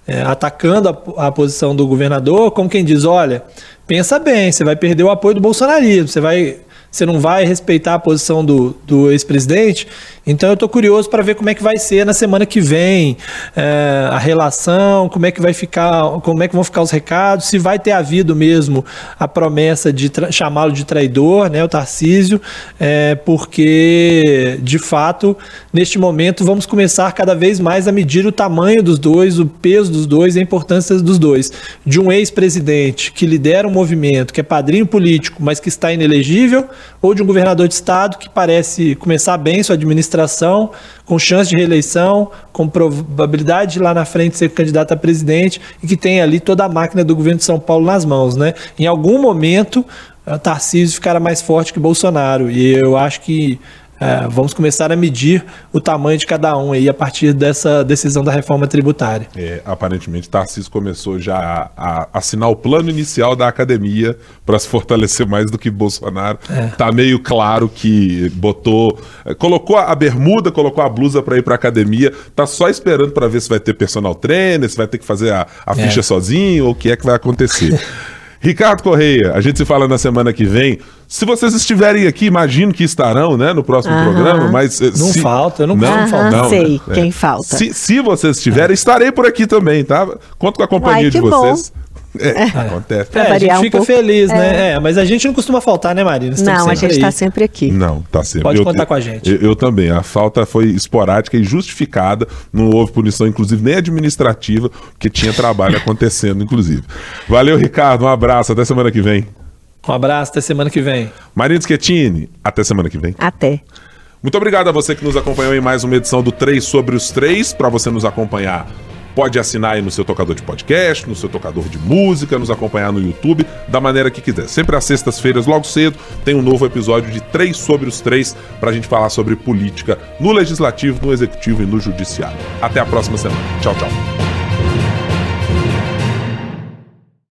S4: é, atacando a, a posição do governador, como quem diz, olha, pensa bem, você vai perder o apoio do bolsonarismo, você vai você não vai respeitar a posição do, do ex-presidente. Então eu estou curioso para ver como é que vai ser na semana que vem é, a relação, como é que vai ficar, como é que vão ficar os recados, se vai ter havido mesmo a promessa de chamá-lo de traidor, né, o Tarcísio, é, porque de fato neste momento vamos começar cada vez mais a medir o tamanho dos dois, o peso dos dois, a importância dos dois. De um ex-presidente que lidera um movimento, que é padrinho político, mas que está inelegível, ou de um governador de estado que parece começar bem sua administração, com chance de reeleição, com probabilidade de lá na frente ser candidato a presidente e que tem ali toda a máquina do governo de São Paulo nas mãos, né? Em algum momento, Tarcísio ficará mais forte que Bolsonaro e eu acho que É, vamos começar a medir o tamanho de cada um aí a partir dessa decisão da reforma tributária.
S1: É, aparentemente, Tarcísio começou já a, a assinar o plano inicial da academia para se fortalecer mais do que Bolsonaro. É. Tá meio claro que botou, é, colocou a bermuda, colocou a blusa para ir para academia, tá só esperando para ver se vai ter personal trainer, se vai ter que fazer a, a é. ficha sozinho ou o que é que vai acontecer. (laughs) Ricardo Correia, a gente se fala na semana que vem. Se vocês estiverem aqui, imagino que estarão, né, no próximo Aham. programa, mas...
S4: Eh, não
S1: se...
S4: falta, eu não, não
S3: falta. Não, sei né? quem falta.
S1: Se, se vocês estiverem, estarei por aqui também, tá? Conto com a companhia Uai, de vocês. Bom.
S4: É, é, acontece. É, a gente fica um feliz, né? É. é. mas a gente não costuma faltar, né, Marina?
S3: Não, a gente está sempre aqui.
S1: Não, tá sempre.
S4: Pode eu, contar eu, com a gente.
S1: Eu, eu, também. A falta foi esporádica e justificada. Não houve punição, inclusive, nem administrativa, porque tinha trabalho (laughs) acontecendo, inclusive. Valeu, Ricardo. Um abraço. Até semana que vem.
S4: Um abraço. Até semana que vem.
S1: Marina Schettini. Até semana que vem.
S3: Até.
S1: Muito obrigado a você que nos acompanhou em mais uma edição do 3 sobre os 3. Para você nos acompanhar Pode assinar aí no seu tocador de podcast, no seu tocador de música, nos acompanhar no YouTube, da maneira que quiser. Sempre às sextas-feiras, logo cedo, tem um novo episódio de Três sobre os Três para a gente falar sobre política no Legislativo, no Executivo e no Judiciário. Até a próxima semana. Tchau, tchau.